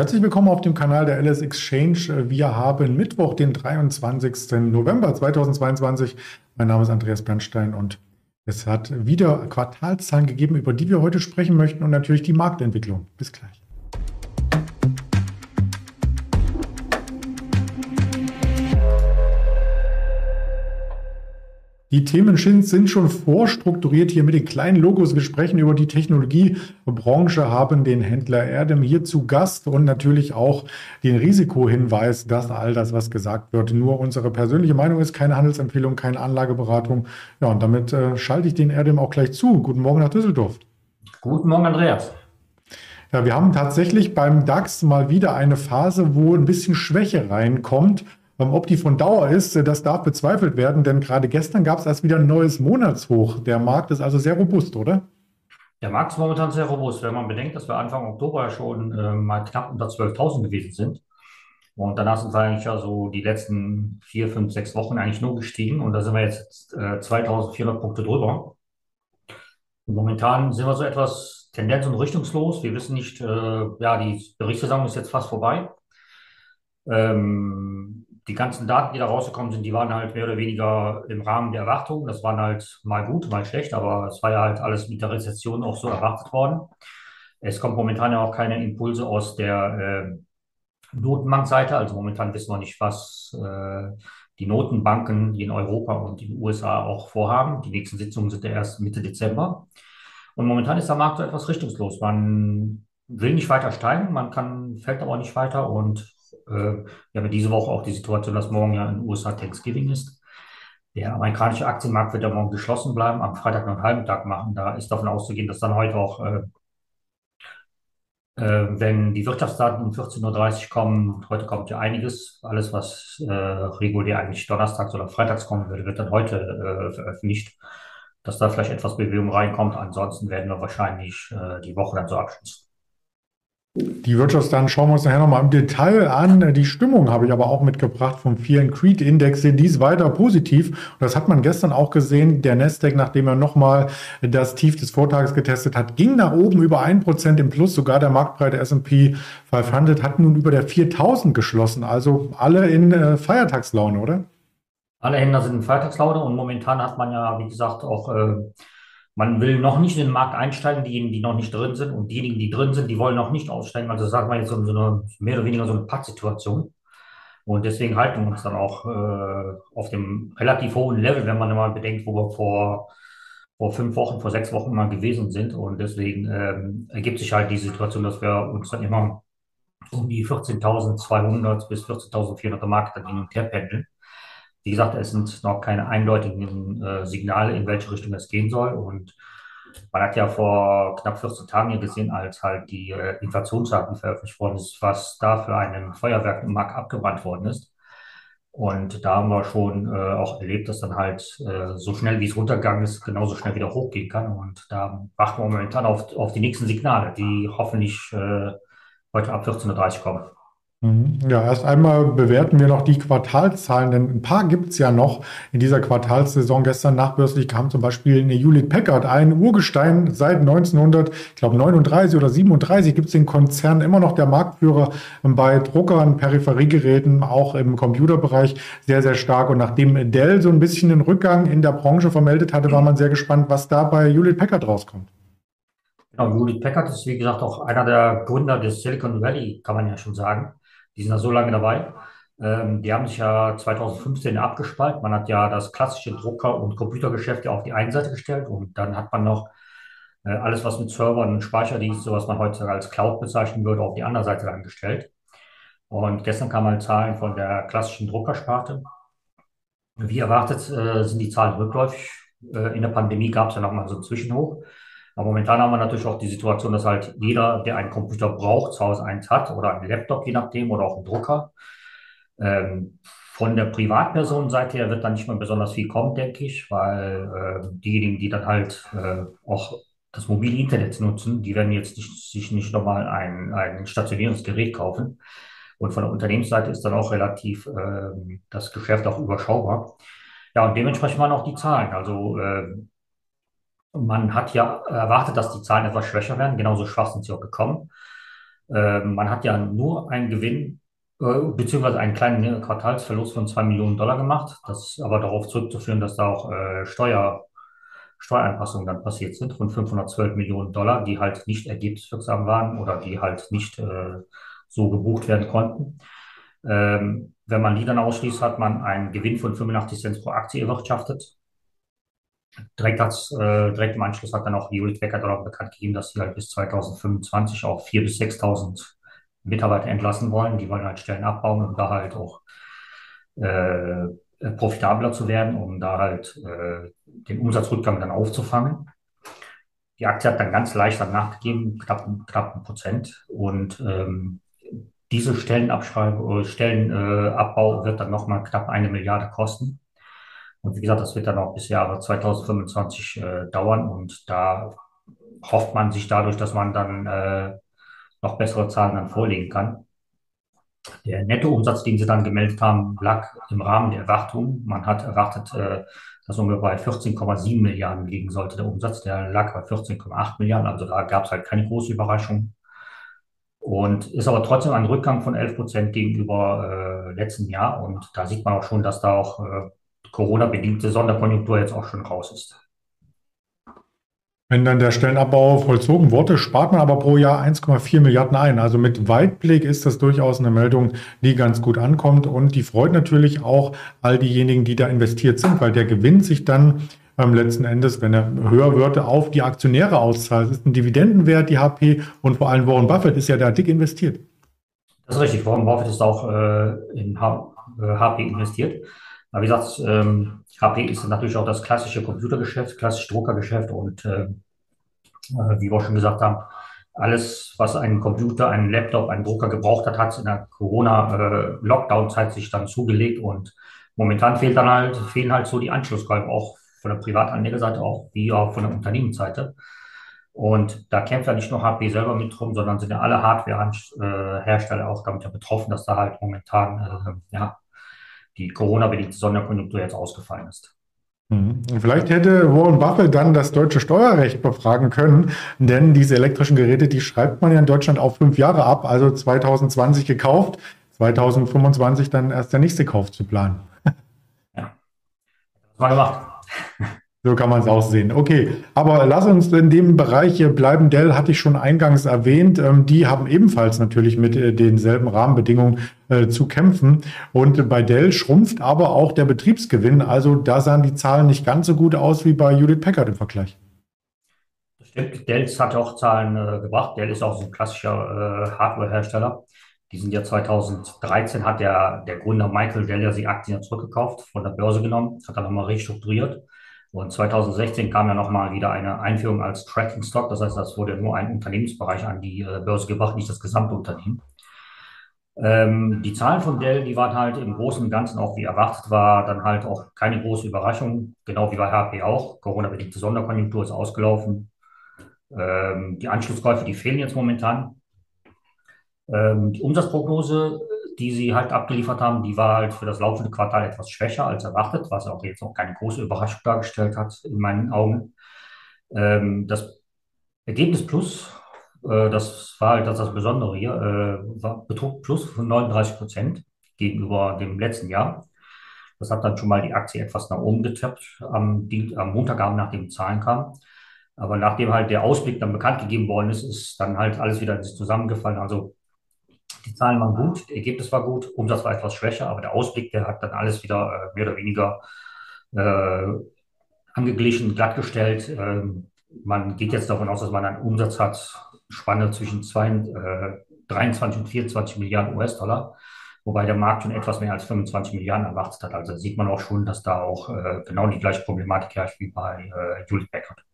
Herzlich willkommen auf dem Kanal der LS Exchange. Wir haben Mittwoch, den 23. November 2022. Mein Name ist Andreas Bernstein und es hat wieder Quartalzahlen gegeben, über die wir heute sprechen möchten und natürlich die Marktentwicklung. Bis gleich. Die Themen sind schon vorstrukturiert hier mit den kleinen Logos. Wir sprechen über die Technologiebranche, haben den Händler Erdem hier zu Gast und natürlich auch den Risikohinweis, dass all das, was gesagt wird, nur unsere persönliche Meinung ist, keine Handelsempfehlung, keine Anlageberatung. Ja, und damit äh, schalte ich den Erdem auch gleich zu. Guten Morgen nach Düsseldorf. Guten Morgen, Andreas. Ja, wir haben tatsächlich beim DAX mal wieder eine Phase, wo ein bisschen Schwäche reinkommt. Ob die von Dauer ist, äh, das darf bezweifelt werden, denn gerade gestern gab es erst wieder ein neues Monatshoch. Der Markt ist also sehr robust, oder? Der Markt ist momentan sehr robust, wenn man bedenkt, dass wir Anfang Oktober schon äh, mal knapp unter 12.000 gewesen sind. Und danach sind wir eigentlich ja so die letzten vier, fünf, sechs Wochen eigentlich nur gestiegen und da sind wir jetzt äh, 2400 Punkte drüber. Und momentan sind wir so etwas tendenz- und richtungslos. Wir wissen nicht, äh, ja, die Berichtssaison ist jetzt fast vorbei. Ähm, die ganzen Daten, die da rausgekommen sind, die waren halt mehr oder weniger im Rahmen der Erwartungen. Das waren halt mal gut, mal schlecht, aber es war ja halt alles mit der Rezession auch so erwartet worden. Es kommt momentan ja auch keine Impulse aus der äh, Notenbankseite. Also momentan wissen wir nicht, was äh, die Notenbanken, in Europa und in den USA auch vorhaben. Die nächsten Sitzungen sind ja erst Mitte Dezember. Und momentan ist der Markt so etwas richtungslos. Man will nicht weiter steigen, man kann, fällt aber nicht weiter und wir haben diese Woche auch die Situation, dass morgen ja in den USA Thanksgiving ist. Der amerikanische Aktienmarkt wird ja morgen geschlossen bleiben, am Freitag noch einen halben Tag machen. Da ist davon auszugehen, dass dann heute auch, äh, äh, wenn die Wirtschaftsdaten um 14.30 Uhr kommen, heute kommt ja einiges, alles, was äh, regulär eigentlich donnerstags oder freitags kommen würde, wird dann heute äh, veröffentlicht, dass da vielleicht etwas Bewegung reinkommt. Ansonsten werden wir wahrscheinlich äh, die Woche dann so abschließen. Die Wirtschaftsdaten schauen wir uns nachher nochmal im Detail an. Die Stimmung habe ich aber auch mitgebracht vom Fear Creed Index. Die ist weiter positiv. Und das hat man gestern auch gesehen. Der Nasdaq, nachdem er nochmal das Tief des Vortages getestet hat, ging nach oben über 1% im Plus. Sogar der marktbreite S&P 500 hat nun über der 4000 geschlossen. Also alle in äh, Feiertagslaune, oder? Alle Händler sind in Feiertagslaune und momentan hat man ja, wie gesagt, auch äh, man will noch nicht in den Markt einsteigen, diejenigen, die noch nicht drin sind und diejenigen, die drin sind, die wollen noch nicht aussteigen. Also sagen wir jetzt so eine, mehr oder weniger so eine Pattsituation. Und deswegen halten wir uns dann auch äh, auf dem relativ hohen Level, wenn man mal bedenkt, wo wir vor, vor fünf Wochen, vor sechs Wochen mal gewesen sind. Und deswegen ähm, ergibt sich halt die Situation, dass wir uns dann immer um die 14.200 bis 14.400 Markt dann hin und her pendeln. Wie gesagt, es sind noch keine eindeutigen äh, Signale, in welche Richtung es gehen soll. Und man hat ja vor knapp 14 Tagen ja gesehen, als halt die äh, Inflationsdaten veröffentlicht worden ist, was da für einen Feuerwerk im Markt abgebrannt worden ist. Und da haben wir schon äh, auch erlebt, dass dann halt äh, so schnell wie es runtergegangen ist, genauso schnell wieder hochgehen kann. Und da warten wir momentan auf, auf die nächsten Signale, die hoffentlich äh, heute ab 14.30 Uhr kommen. Mhm. Ja, erst einmal bewerten wir noch die Quartalzahlen, denn ein paar gibt es ja noch in dieser Quartalssaison. Gestern nachbörslich kam zum Beispiel eine Hewlett Packard, ein Urgestein seit 1900, ich glaube 39 oder 37 gibt es den Konzern immer noch der Marktführer bei Druckern, Peripheriegeräten, auch im Computerbereich sehr, sehr stark. Und nachdem Dell so ein bisschen den Rückgang in der Branche vermeldet hatte, war man sehr gespannt, was da bei Hewlett Packard rauskommt. Genau, Hewlett Packard ist wie gesagt auch einer der Gründer des Silicon Valley, kann man ja schon sagen. Die sind da so lange dabei. Ähm, die haben sich ja 2015 abgespalten. Man hat ja das klassische Drucker- und Computergeschäft ja auf die eine Seite gestellt und dann hat man noch äh, alles, was mit Servern und Speicherdiensten, was man heutzutage als Cloud bezeichnen würde, auf die andere Seite dann gestellt. Und gestern kamen halt Zahlen von der klassischen Druckersparte. Wie erwartet äh, sind die Zahlen rückläufig. Äh, in der Pandemie gab es ja nochmal so einen Zwischenhoch. Aber momentan haben wir natürlich auch die Situation, dass halt jeder, der einen Computer braucht, zu Hause eins hat oder einen Laptop, je nachdem, oder auch einen Drucker. Ähm, von der Privatpersonenseite her wird dann nicht mehr besonders viel kommen, denke ich, weil äh, diejenigen, die dann halt äh, auch das mobile Internet nutzen, die werden jetzt nicht, sich nicht nochmal ein, ein stationäres Gerät kaufen. Und von der Unternehmensseite ist dann auch relativ äh, das Geschäft auch überschaubar. Ja, und dementsprechend waren auch die Zahlen. Also äh, man hat ja erwartet, dass die Zahlen etwas schwächer werden. Genauso schwach sind sie auch gekommen. Äh, man hat ja nur einen Gewinn, äh, beziehungsweise einen kleinen Quartalsverlust von zwei Millionen Dollar gemacht. Das ist aber darauf zurückzuführen, dass da auch äh, Steuer, Steueranpassungen dann passiert sind von 512 Millionen Dollar, die halt nicht ergebniswirksam waren oder die halt nicht äh, so gebucht werden konnten. Ähm, wenn man die dann ausschließt, hat man einen Gewinn von 85 Cent pro Aktie erwirtschaftet. Direkt, als, äh, direkt im Anschluss hat dann auch Judith Becker darauf bekannt gegeben, dass sie halt bis 2025 auch 4.000 bis 6.000 Mitarbeiter entlassen wollen. Die wollen halt Stellen abbauen, um da halt auch äh, profitabler zu werden, um da halt äh, den Umsatzrückgang dann aufzufangen. Die Aktie hat dann ganz leicht dann nachgegeben, knapp, knapp ein Prozent. Und ähm, diese Stellenabbau Stellenabbau wird dann nochmal knapp eine Milliarde kosten. Und wie gesagt, das wird dann auch bis Jahre 2025 äh, dauern. Und da hofft man sich dadurch, dass man dann äh, noch bessere Zahlen dann vorlegen kann. Der Nettoumsatz, den sie dann gemeldet haben, lag im Rahmen der Erwartung. Man hat erwartet, äh, dass ungefähr bei 14,7 Milliarden liegen sollte der Umsatz. Der lag bei 14,8 Milliarden. Also da gab es halt keine große Überraschung. Und ist aber trotzdem ein Rückgang von 11 Prozent gegenüber äh, letzten Jahr. Und da sieht man auch schon, dass da auch äh, Corona-bedingte Sonderkonjunktur jetzt auch schon raus ist. Wenn dann der Stellenabbau vollzogen wurde, spart man aber pro Jahr 1,4 Milliarden ein. Also mit Weitblick ist das durchaus eine Meldung, die ganz gut ankommt und die freut natürlich auch all diejenigen, die da investiert sind, weil der Gewinn sich dann ähm, letzten Endes, wenn er höher wird, auf die Aktionäre auszahlt. Es ist ein Dividendenwert, die HP und vor allem Warren Buffett ist ja da dick investiert. Das ist richtig. Warren Buffett ist auch äh, in H HP äh, investiert. Aber wie gesagt, ähm, HP ist natürlich auch das klassische Computergeschäft, klassische Druckergeschäft und äh, äh, wie wir auch schon gesagt haben, alles, was ein Computer, ein Laptop, ein Drucker gebraucht hat, hat es in der Corona-Lockdown-Zeit äh, sich dann zugelegt und momentan fehlt dann halt, fehlen halt so die Anschlusskäufe auch von der Privatanlegerseite auch wie auch von der Unternehmensseite. Und da kämpft ja nicht nur HP selber mit drum, sondern sind ja alle Hardware-Hersteller auch damit ja betroffen, dass da halt momentan äh, ja, die Corona-bedingte Sonderkonjunktur jetzt ausgefallen ist. Mhm. Vielleicht hätte Warren Buffett dann das deutsche Steuerrecht befragen können, denn diese elektrischen Geräte, die schreibt man ja in Deutschland auf fünf Jahre ab, also 2020 gekauft, 2025 dann erst der nächste Kauf zu planen. Ja, das war gemacht. So kann man es auch sehen. Okay, aber lass uns in dem Bereich bleiben. Dell hatte ich schon eingangs erwähnt. Ähm, die haben ebenfalls natürlich mit äh, denselben Rahmenbedingungen äh, zu kämpfen. Und bei Dell schrumpft aber auch der Betriebsgewinn. Also da sahen die Zahlen nicht ganz so gut aus wie bei Judith Packard im Vergleich. Das stimmt. Dell hat auch Zahlen äh, gebracht. Dell ist auch so ein klassischer äh, Hardware-Hersteller. Die sind ja 2013 hat der, der Gründer Michael Dell ja die Aktien zurückgekauft, von der Börse genommen, hat dann nochmal restrukturiert und 2016 kam ja nochmal wieder eine Einführung als Tracking Stock. Das heißt, das wurde nur ein Unternehmensbereich an die äh, Börse gebracht, nicht das gesamte Unternehmen. Ähm, die Zahlen von Dell, die waren halt im Großen und Ganzen auch wie erwartet, war dann halt auch keine große Überraschung, genau wie bei HP auch. Corona-bedingte Sonderkonjunktur ist ausgelaufen. Ähm, die Anschlusskäufe, die fehlen jetzt momentan. Ähm, die Umsatzprognose die sie halt abgeliefert haben, die war halt für das laufende Quartal etwas schwächer als erwartet, was auch jetzt auch keine große Überraschung dargestellt hat in meinen Augen. Ähm, das Ergebnis Plus, äh, das war halt das, das Besondere hier, äh, war, betrug Plus von 39 Prozent gegenüber dem letzten Jahr. Das hat dann schon mal die Aktie etwas nach oben getappt am, am Montagabend, nachdem die Zahlen kamen. Aber nachdem halt der Ausblick dann bekannt gegeben worden ist, ist dann halt alles wieder zusammengefallen. Also die Zahlen waren gut, das Ergebnis war gut, Umsatz war etwas schwächer, aber der Ausblick, der hat dann alles wieder äh, mehr oder weniger äh, angeglichen, glattgestellt. Ähm, man geht jetzt davon aus, dass man einen Umsatz hat, Spanne zwischen zwei, äh, 23 und 24 Milliarden US-Dollar, wobei der Markt schon etwas mehr als 25 Milliarden erwartet hat. Also sieht man auch schon, dass da auch äh, genau die gleiche Problematik herrscht wie bei äh, Hewlett Packard.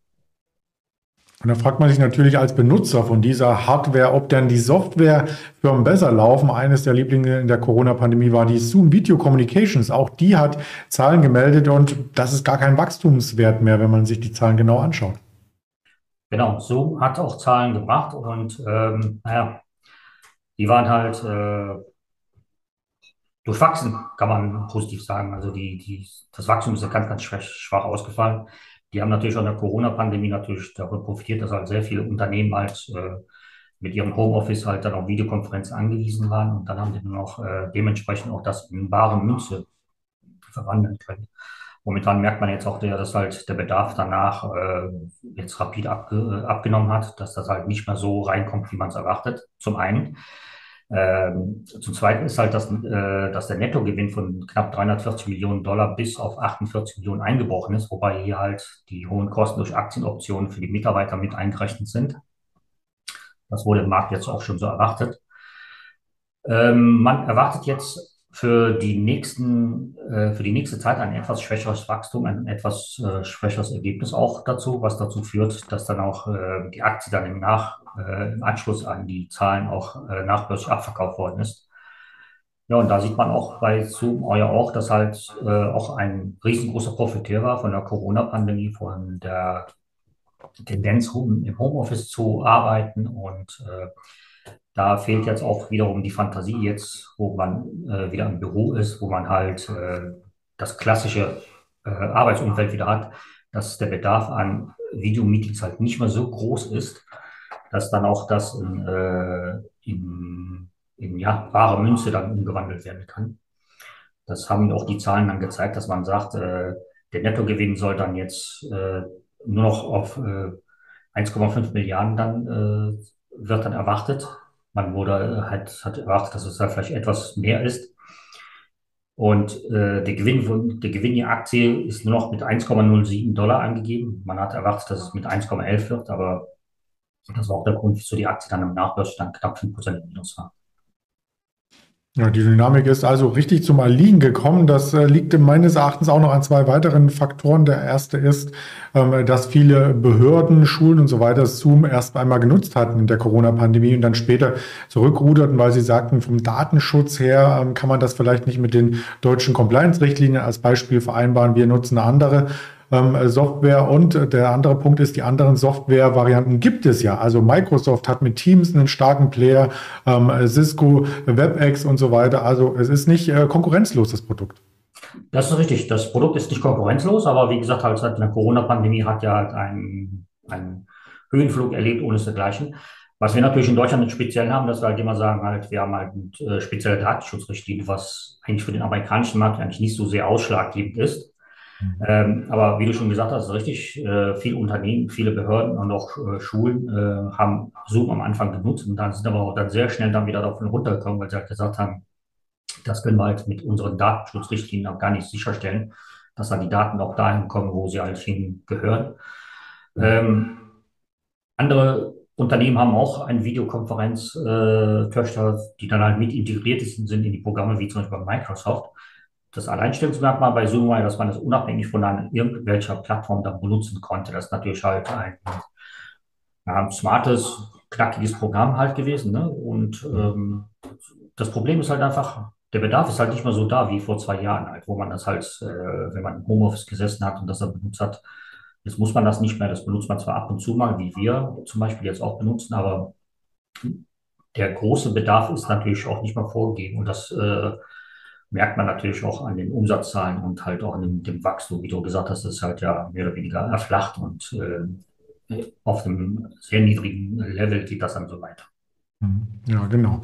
Und da fragt man sich natürlich als Benutzer von dieser Hardware, ob denn die Softwarefirmen besser laufen. Eines der Lieblinge in der Corona-Pandemie war die Zoom Video Communications. Auch die hat Zahlen gemeldet und das ist gar kein Wachstumswert mehr, wenn man sich die Zahlen genau anschaut. Genau, Zoom hat auch Zahlen gebracht und ähm, naja, die waren halt äh, durchwachsen, kann man positiv sagen. Also die, die, das Wachstum ist ja ganz, ganz schwach ausgefallen. Die haben natürlich in der Corona-Pandemie natürlich davon profitiert, dass halt sehr viele Unternehmen halt äh, mit ihrem Homeoffice halt dann auf Videokonferenzen angewiesen waren und dann haben sie dann auch äh, dementsprechend auch das in bare Münze verwandeln können. Momentan merkt man jetzt auch, dass halt der Bedarf danach äh, jetzt rapid abge, abgenommen hat, dass das halt nicht mehr so reinkommt, wie man es erwartet. Zum einen. Ähm, zum Zweiten ist halt, dass, äh, dass der Nettogewinn von knapp 340 Millionen Dollar bis auf 48 Millionen eingebrochen ist, wobei hier halt die hohen Kosten durch Aktienoptionen für die Mitarbeiter mit eingerechnet sind. Das wurde im Markt jetzt auch schon so erwartet. Ähm, man erwartet jetzt für die nächsten, äh, für die nächste Zeit ein etwas schwächeres Wachstum, ein etwas äh, schwächeres Ergebnis auch dazu, was dazu führt, dass dann auch äh, die Aktie dann im, Nach, äh, im Anschluss an die Zahlen auch äh, nachbörslich abverkauft worden ist. Ja, und da sieht man auch bei Zoom euer auch, dass halt äh, auch ein riesengroßer Profiteur war von der Corona-Pandemie, von der Tendenz, im Homeoffice zu arbeiten und äh, da fehlt jetzt auch wiederum die Fantasie jetzt, wo man äh, wieder im Büro ist, wo man halt äh, das klassische äh, Arbeitsumfeld wieder hat, dass der Bedarf an Videomeetings halt nicht mehr so groß ist, dass dann auch das in, äh, in, in ja, wahre Münze dann umgewandelt werden kann. Das haben auch die Zahlen dann gezeigt, dass man sagt, äh, der Nettogewinn soll dann jetzt äh, nur noch auf 1,5 Milliarden dann wird dann erwartet man wurde halt, hat erwartet, dass es da vielleicht etwas mehr ist. Und äh, der, Gewinn, der Gewinn der Aktie ist nur noch mit 1,07 Dollar angegeben. Man hat erwartet, dass es mit 1,11 wird, aber das war auch der Grund, wieso die Aktie dann im Nachbörsstand knapp 5% im Minus war. Ja, die Dynamik ist also richtig zum Erliegen gekommen. Das äh, liegt meines Erachtens auch noch an zwei weiteren Faktoren. Der erste ist, ähm, dass viele Behörden, Schulen und so weiter Zoom erst einmal genutzt hatten in der Corona-Pandemie und dann später zurückruderten, weil sie sagten, vom Datenschutz her ähm, kann man das vielleicht nicht mit den deutschen Compliance-Richtlinien als Beispiel vereinbaren. Wir nutzen eine andere ähm, Software. Und der andere Punkt ist, die anderen Software-Varianten gibt es ja. Also Microsoft hat mit Teams einen starken Player, ähm, Cisco, WebEx und so weiter. Also es ist nicht äh, konkurrenzlos, das Produkt. Das ist richtig. Das Produkt ist nicht konkurrenzlos, aber wie gesagt, halt seit der Corona-Pandemie hat ja halt einen, einen Höhenflug erlebt, ohne es dergleichen. Was wir natürlich in Deutschland speziell haben, dass wir halt immer sagen, halt, wir haben halt äh, spezielle Datenschutzrichtlinien, was eigentlich für den amerikanischen Markt eigentlich nicht so sehr ausschlaggebend ist. Mhm. Ähm, aber wie du schon gesagt hast, richtig, äh, viele Unternehmen, viele Behörden und auch äh, Schulen äh, haben Zoom am Anfang genutzt und dann sind aber auch dann sehr schnell dann wieder davon runtergekommen, weil sie halt gesagt haben, das können wir halt mit unseren Datenschutzrichtlinien auch gar nicht sicherstellen, dass dann die Daten auch dahin kommen, wo sie halt hingehören. Ähm, andere Unternehmen haben auch eine Videokonferenz-Töchter, äh, die dann halt mit integriert sind in die Programme, wie zum Beispiel bei Microsoft das Alleinstellungsmerkmal bei Zoom war, dass man es unabhängig von einer, irgendwelcher Plattform dann benutzen konnte. Das ist natürlich halt ein, ein smartes, knackiges Programm halt gewesen. Ne? Und ähm, das Problem ist halt einfach, der Bedarf ist halt nicht mehr so da wie vor zwei Jahren, halt, wo man das halt, äh, wenn man im Homeoffice gesessen hat und das dann benutzt hat. Jetzt muss man das nicht mehr, das benutzt man zwar ab und zu mal, wie wir zum Beispiel jetzt auch benutzen, aber der große Bedarf ist natürlich auch nicht mehr vorgegeben. Und das äh, merkt man natürlich auch an den Umsatzzahlen und halt auch an dem, dem Wachstum, wie du gesagt hast, ist halt ja mehr oder weniger erflacht und äh, auf einem sehr niedrigen Level geht das dann so weiter. Mhm. Ja, genau.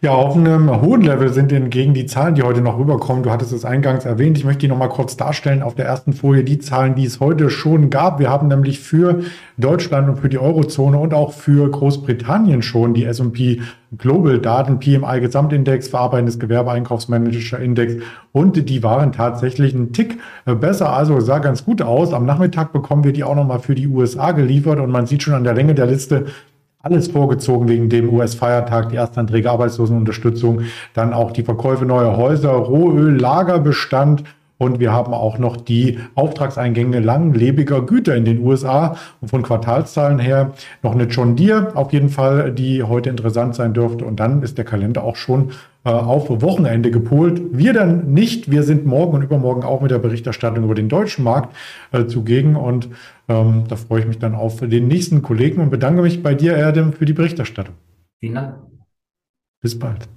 Ja, auf einem hohen Level sind hingegen die Zahlen, die heute noch rüberkommen. Du hattest es eingangs erwähnt. Ich möchte die nochmal kurz darstellen auf der ersten Folie, die Zahlen, die es heute schon gab. Wir haben nämlich für Deutschland und für die Eurozone und auch für Großbritannien schon die S&P Global Daten, PMI Gesamtindex, verarbeitendes Gewerbe, Einkaufsmanager Index und die waren tatsächlich ein Tick besser, also sah ganz gut aus. Am Nachmittag bekommen wir die auch nochmal für die USA geliefert und man sieht schon an der Länge der Liste, alles vorgezogen wegen dem US-Feiertag, die Erstanträge, Arbeitslosenunterstützung, dann auch die Verkäufe neuer Häuser, Rohöl, Lagerbestand und wir haben auch noch die Auftragseingänge langlebiger Güter in den USA und von Quartalszahlen her noch eine John Deere auf jeden Fall, die heute interessant sein dürfte. Und dann ist der Kalender auch schon auf Wochenende gepolt. Wir dann nicht. Wir sind morgen und übermorgen auch mit der Berichterstattung über den deutschen Markt äh, zugegen. Und ähm, da freue ich mich dann auf den nächsten Kollegen und bedanke mich bei dir, Erdem, für die Berichterstattung. Vielen Dank. Bis bald.